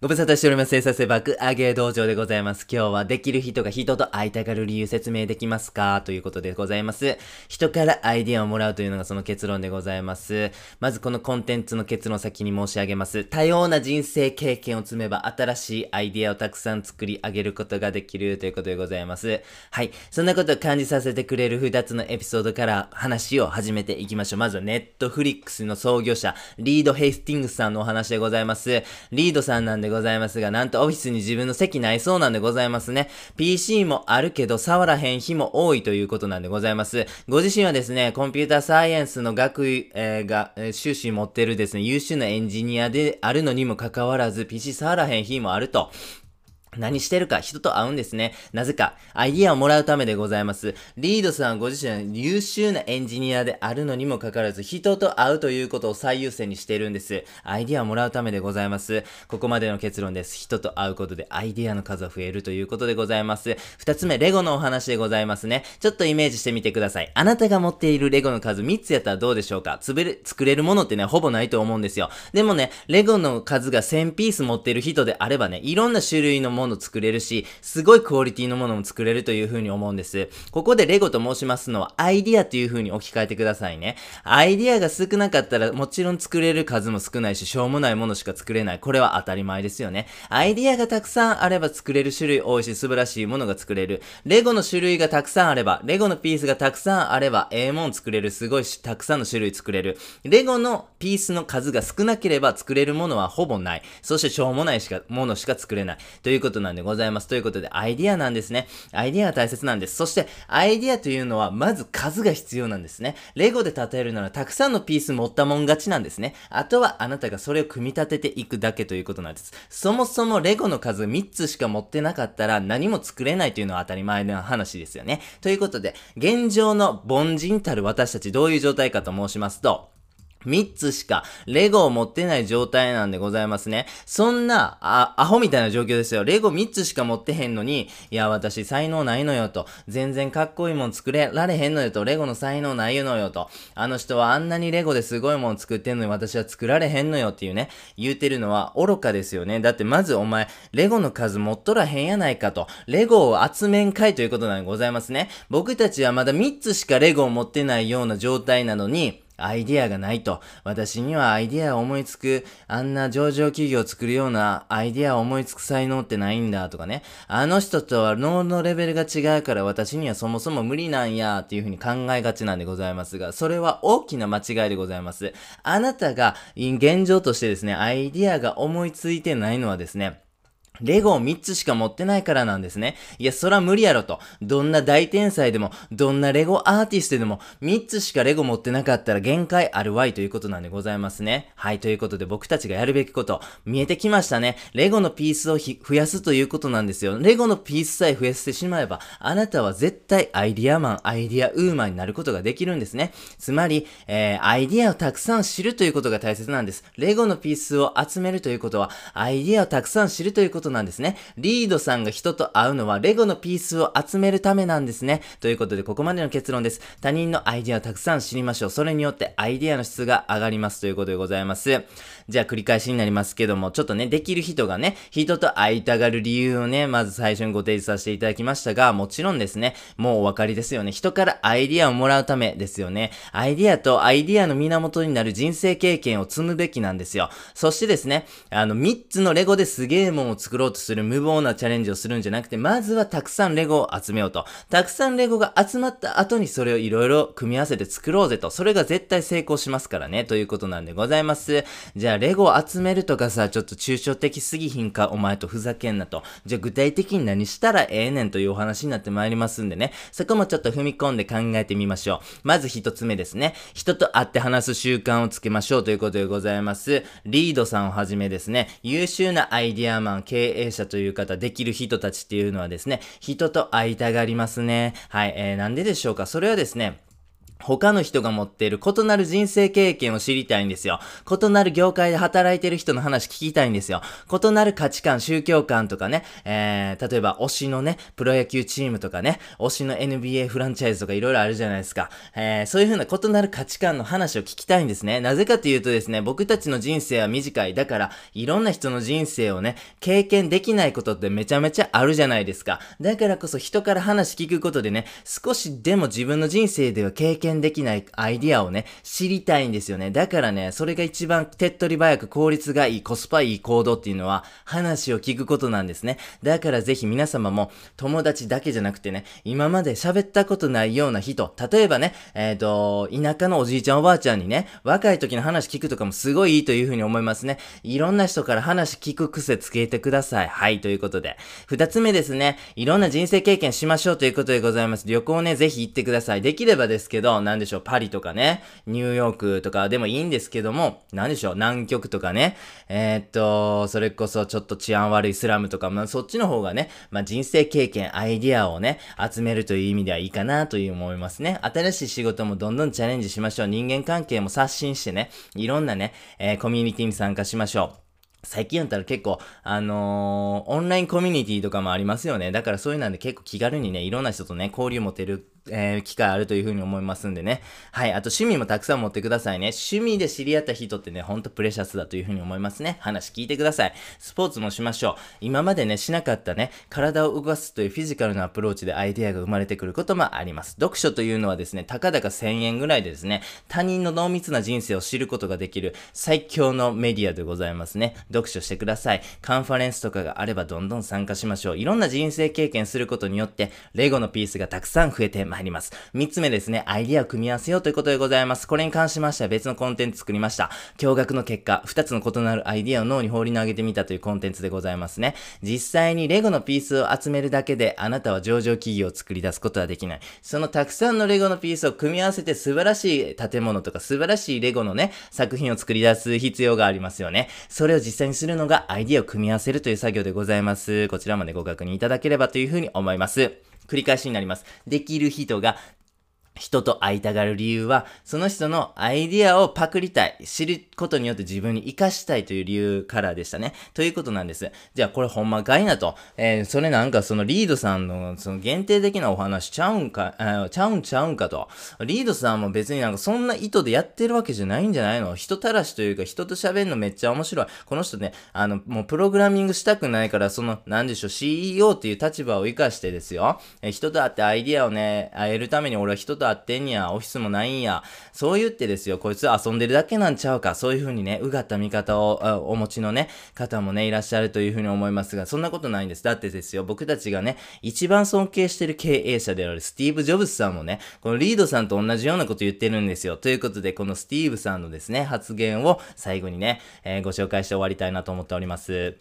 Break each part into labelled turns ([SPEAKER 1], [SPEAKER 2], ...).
[SPEAKER 1] ご無沙汰しております。生産性爆上げ道場でございます。今日はできる人が人と会いたがる理由説明できますか？ということでございます。人からアイディアをもらうというのがその結論でございます。まずこのコンテンツの結論先に申し上げます。多様な人生経験を積めば新しいアイディアをたくさん作り上げることができるということでございます。はい。そんなことを感じさせてくれる2つのエピソードから話を始めていきましょう。まずはネットフリックスの創業者、リード・ヘイスティングスさんのお話でございます。リードさんなんででございますが、なんとオフィスに自分の席ないそうなんでございますね。PC もあるけど触らへん日も多いということなんでございます。ご自身はですね、コンピューターサイエンスの学位、えーが、えー修士持ってるですね、優秀なエンジニアであるのにもかかわらず、PC 触らへん日もあると。何してるか、人と会うんですね。なぜか、アイディアをもらうためでございます。リードさんご自身は優秀なエンジニアであるのにもかかわらず、人と会うということを最優先にしているんです。アイディアをもらうためでございます。ここまでの結論です。人と会うことでアイディアの数が増えるということでございます。二つ目、レゴのお話でございますね。ちょっとイメージしてみてください。あなたが持っているレゴの数3つやったらどうでしょうか？つべる、作れるものってね、ほぼないと思うんですよ。でもね、レゴの数が1000ピース持っている人であればね、いろんな種類のもの作れるし、すごいクオリティのものも作れるというふうに思うんです。ここでレゴと申しますのは、アイディアというふうに置き換えてくださいね。アイディアが少なかったら、もちろん作れる数も少ないし、しょうもないものしか作れない。これは当たり前ですよね。アイディアがたくさんあれば作れる種類多いし、素晴らしいものが作れる。レゴの種類がたくさんあれば、レゴのピースがたくさんあれば、ええもん作れる。すごいしたくさんの種類作れる。レゴのピースの数が少なければ作れるものはほぼない。そしてしょうもないしか、ものしか作れない。ということことなんでございます。ということで、アイディアなんですね。アイディアが大切なんです。そして、アイディアというのは、まず数が必要なんですね。レゴで例えるなら、たくさんのピース持ったもん勝ちなんですね。あとは、あなたがそれを組み立てていくだけということなんです。そもそもレゴの数3つしか持ってなかったら、何も作れないというのは当たり前の話ですよね。ということで、現状の凡人たる私たちどういう状態かと申しますと、3つしかレゴを持ってない状態なんでございますね。そんな、あ、アホみたいな状況ですよ。レゴ3つしか持ってへんのに、いや、私才能ないのよと。全然かっこいいもん作れられへんのよと。レゴの才能ないのよと。あの人はあんなにレゴですごいもん作ってんのに私は作られへんのよっていうね、言うてるのは愚かですよね。だってまずお前、レゴの数持っとらへんやないかと。レゴを集めんかいということなんでございますね。僕たちはまだ3つしかレゴを持ってないような状態なのに、アイディアがないと。私にはアイディアを思いつく、あんな上場企業を作るようなアイディアを思いつく才能ってないんだとかね。あの人とは脳のレベルが違うから私にはそもそも無理なんやっていうふうに考えがちなんでございますが、それは大きな間違いでございます。あなたが現状としてですね、アイディアが思いついてないのはですね、レゴを3つしか持ってないからなんですね。いや、そら無理やろと。どんな大天才でも、どんなレゴアーティストでも、3つしかレゴ持ってなかったら限界あるわいということなんでございますね。はい、ということで僕たちがやるべきこと、見えてきましたね。レゴのピースを増やすということなんですよ。レゴのピースさえ増やしてしまえば、あなたは絶対アイディアマン、アイディアウーマンになることができるんですね。つまり、えー、アイディアをたくさん知るということが大切なんです。レゴのピースを集めるということは、アイディアをたくさん知るということなんですね。リードさんが人と会うのはレゴのピースを集めるためなんですね。ということで、ここまでの結論です。他人のアイディアをたくさん知りましょう。それによってアイディアの質が上がりますということでございます。じゃあ繰り返しになりますけども、ちょっとね、できる人がね、人と会いたがる理由をね、まず最初にご提示させていただきましたが、もちろんですね、もうお分かりですよね。人からアイディアをもらうためですよね。アイディアとアイディアの源になる人生経験を積むべきなんですよ。そしてですね、あの、3つのレゴですげえもんを作ろうとする無謀なチャレンジをするんじゃなくて、まずはたくさんレゴを集めようと。たくさんレゴが集まった後にそれをいろいろ組み合わせて作ろうぜと。それが絶対成功しますからね。ということなんでございます。じゃあ、レゴを集めるとかさ、ちょっと抽象的すぎひんか、お前とふざけんなと。じゃあ、具体的に何したらええねんというお話になってまいりますんでね。そこもちょっと踏み込んで考えてみましょう。まず一つ目ですね。人と会って話す習慣をつけましょうということでございます。リードさんをはじめですね、優秀なアイディアマン、経営経営者という方、できる人たちっていうのはですね、人と会いたがりますね。はい、えー、なんででしょうか？それはですね、他の人が持っている異なる人生経験を知りたいんですよ。異なる業界で働いてる人の話聞きたいんですよ。異なる価値観、宗教観とかね、えー、例えば推しのね、プロ野球チームとかね、推しの NBA フランチャイズとかいろいろあるじゃないですか。えー、そういう風な異なる価値観の話を聞きたいんですね。なぜかというとですね、僕たちの人生は短い。だから、いろんな人の人生をね、経験できないことってめちゃめちゃあるじゃないですか。だからこそ人から話聞くことでね、少しでも自分の人生では経験験できないアイディアをね、知りたいんですよね。だからね、それが一番手っ取り早く効率がいい、コスパいい行動っていうのは、話を聞くことなんですね。だからぜひ皆様も、友達だけじゃなくてね、今まで喋ったことないような人、例えばね、えっ、ー、と、田舎のおじいちゃんおばあちゃんにね、若い時の話聞くとかもすごいいいというふうに思いますね。いろんな人から話聞く癖つけてください。はい、ということで。二つ目ですね、いろんな人生経験しましょうということでございます。旅行ね、ぜひ行ってください。できればですけど、なんでしょう、パリとかね、ニューヨークとかでもいいんですけども、なんでしょう、南極とかね、えー、っと、それこそちょっと治安悪いスラムとか、まあそっちの方がね、まあ人生経験、アイディアをね、集めるという意味ではいいかなという思いますね。新しい仕事もどんどんチャレンジしましょう。人間関係も刷新してね、いろんなね、えー、コミュニティに参加しましょう。最近やったら結構、あのー、オンラインコミュニティとかもありますよね。だからそういうなんで結構気軽にね、いろんな人とね、交流持てるえー、機会あるというふうに思いますんでね。はい。あと趣味もたくさん持ってくださいね。趣味で知り合った人ってね、ほんとプレシャスだというふうに思いますね。話聞いてください。スポーツもしましょう。今までね、しなかったね、体を動かすというフィジカルなアプローチでアイデアが生まれてくることもあります。読書というのはですね、たかだか1000円ぐらいでですね、他人の濃密な人生を知ることができる最強のメディアでございますね。読書してください。カンファレンスとかがあればどんどん参加しましょう。いろんな人生経験することによって、レゴのピースがたくさん増えてますります。3つつ目ですね、アイディアを組み合わせようということでございます。これに関しましては別のコンテンツ作りました。驚愕の結果、2つの異なるアイディアを脳に放り投げてみたというコンテンツでございますね。実際にレゴのピースを集めるだけで、あなたは上場企業を作り出すことはできない。そのたくさんのレゴのピースを組み合わせて素晴らしい建物とか素晴らしいレゴのね、作品を作り出す必要がありますよね。それを実際にするのがアイディアを組み合わせるという作業でございます。こちらまでご確認いただければというふうに思います。繰り返しになります。できる人が人と会いたがる理由は、その人のアイディアをパクりたい、知ることによって自分に活かしたいという理由からでしたね。ということなんです。じゃあこれほんまかいなと。えー、それなんかそのリードさんのその限定的なお話ちゃうんか、えー、ちゃうんちゃうんかと。リードさんも別になんかそんな意図でやってるわけじゃないんじゃないの？人たらしというか人と喋るのめっちゃ面白い。この人ね、あの、もうプログラミングしたくないから、その、なんでしょう、CEO っていう立場を活かしてですよ。えー、人と会ってアイディアをね、会えるために俺は人と会ってんや、オフィスもないんや、そう言ってですよ、こいつ遊んでるだけなんちゃうか、そういう風にね、うがった見方をお持ちのね、方もね、いらっしゃるという風に思いますが、そんなことないんです。だってですよ、僕たちがね、一番尊敬してる経営者であるスティーブ・ジョブズさんもね、このリードさんと同じようなこと言ってるんですよ。ということで、このスティーブさんのですね、発言を最後にね、えー、ご紹介して終わりたいなと思っております。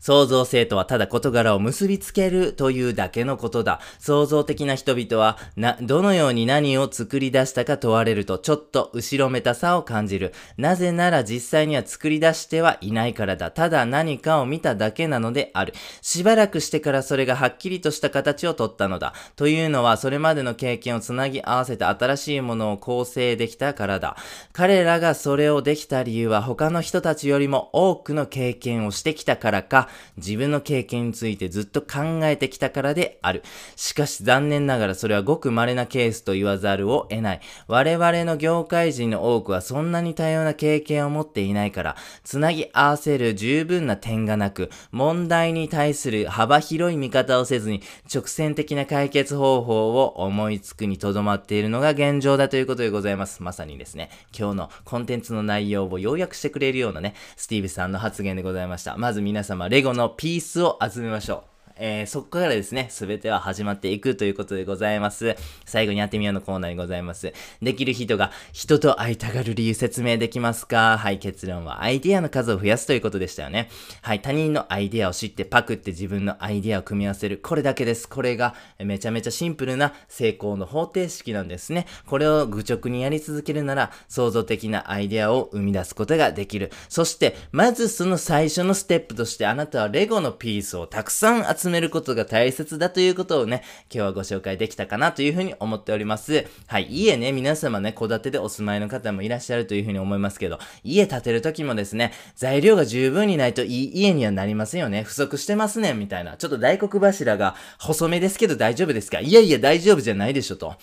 [SPEAKER 1] 創造性とはただ事柄を結びつけるというだけのことだ。創造的な人々は、な、どのように何を作り出したか問われると、ちょっと後ろめたさを感じる。なぜなら実際には作り出してはいないからだ。ただ何かを見ただけなのである。しばらくしてからそれがはっきりとした形をとったのだ。というのは、それまでの経験をつなぎ合わせて新しいものを構成できたからだ。彼らがそれをできた理由は他の人たちよりも多くの経験をしてきたからか、自分の経験についてずっと考えてきたからである。しかし残念ながらそれはごく稀なケースと言わざるを得ない。我々の業界人の多くはそんなに多様な経験を持っていないから、つなぎ合わせる十分な点がなく、問題に対する幅広い見方をせずに、直線的な解決方法を思いつくにとどまっているのが現状だということでございます。まさにですね、今日のコンテンツの内容を要約してくれるようなね、スティーブさんの発言でございました。まず皆様、レゴのピースを集めましょう。えー、そこからですね、すべては始まっていくということでございます。最後にやってみようのコーナーにございます。できる人が人と会いたがる理由説明できますか？はい、結論はアイディアの数を増やすということでしたよね。はい、他人のアイディアを知ってパクって自分のアイディアを組み合わせる。これだけです。これがめちゃめちゃシンプルな成功の方程式なんですね。これを愚直にやり続けるなら創造的なアイディアを生み出すことができる。そして、まずその最初のステップとしてあなたはレゴのピースをたくさん集め進めることが大切だということをね、今日はご紹介できたかなというふうに思っております。はい、家ね、皆様ね、戸建てでお住まいの方もいらっしゃるというふうに思いますけど、家建てる時もですね、材料が十分にないといい家にはなりませんよね。不足してますね、みたいな。ちょっと大黒柱が細めですけど大丈夫ですか？いやいや大丈夫じゃないでしょと。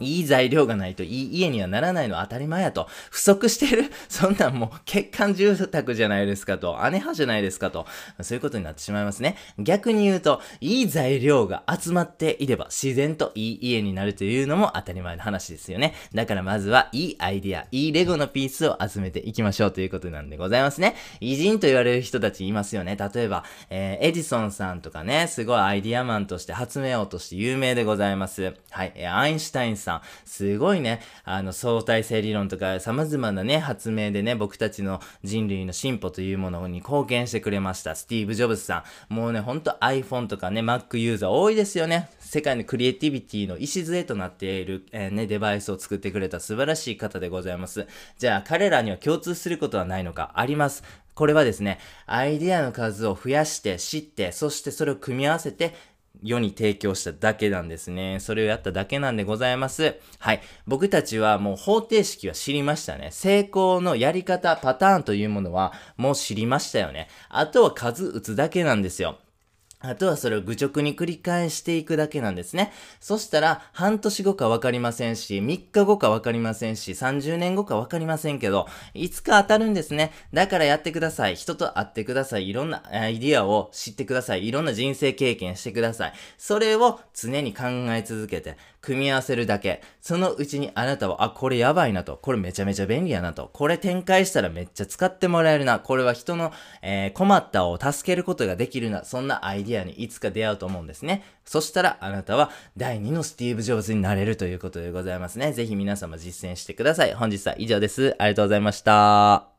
[SPEAKER 1] いい材料がないといい家にはならないのは当たり前やと。不足してる？そんなんもう欠陥住宅じゃないですかと。姉派じゃないですかと。そういうことになってしまいますね。逆に言うと、いい材料が集まっていれば自然といい家になるというのも当たり前の話ですよね。だからまずはいいアイディア、いいレゴのピースを集めていきましょうということなんでございますね。偉人と言われる人たちいますよね。例えば、えー、エジソンさんとかね、すごいアイディアマンとして発明王として有名でございます。はい。えーアインシュタインさんさん、すごいね、あの、相対性理論とか様々なね、発明でね、僕たちの人類の進歩というものに貢献してくれました。スティーブ・ジョブズさん。もうね、ほんと iPhone とかね、Mac ユーザー多いですよね。世界のクリエイティビティの礎となっている、えー、ね、デバイスを作ってくれた素晴らしい方でございます。じゃあ、彼らには共通することはないのか？あります。これはですね、アイデアの数を増やして、知って、そしてそれを組み合わせて、世に提供しただけなんですね。それをやっただけなんでございます。はい。僕たちはもう方程式は知りましたね。成功のやり方、パターンというものはもう知りましたよね。あとは数打つだけなんですよ。あとはそれを愚直に繰り返していくだけなんですね。そしたら、半年後かわかりませんし、3日後かわかりませんし、30年後かわかりませんけど、いつか当たるんですね。だからやってください。人と会ってください。いろんなアイディアを知ってください。いろんな人生経験してください。それを常に考え続けて、組み合わせるだけ。そのうちにあなたは、あ、これやばいなと。これめちゃめちゃ便利やなと。これ展開したらめっちゃ使ってもらえるな。これは人の、えー、困ったを助けることができるな。そんなアイディアデアにいつか出会うと思うんですね。そしたらあなたは第2のスティーブ・ジョブズになれるということでございますね。ぜひ皆様実践してください。本日は以上です。ありがとうございました。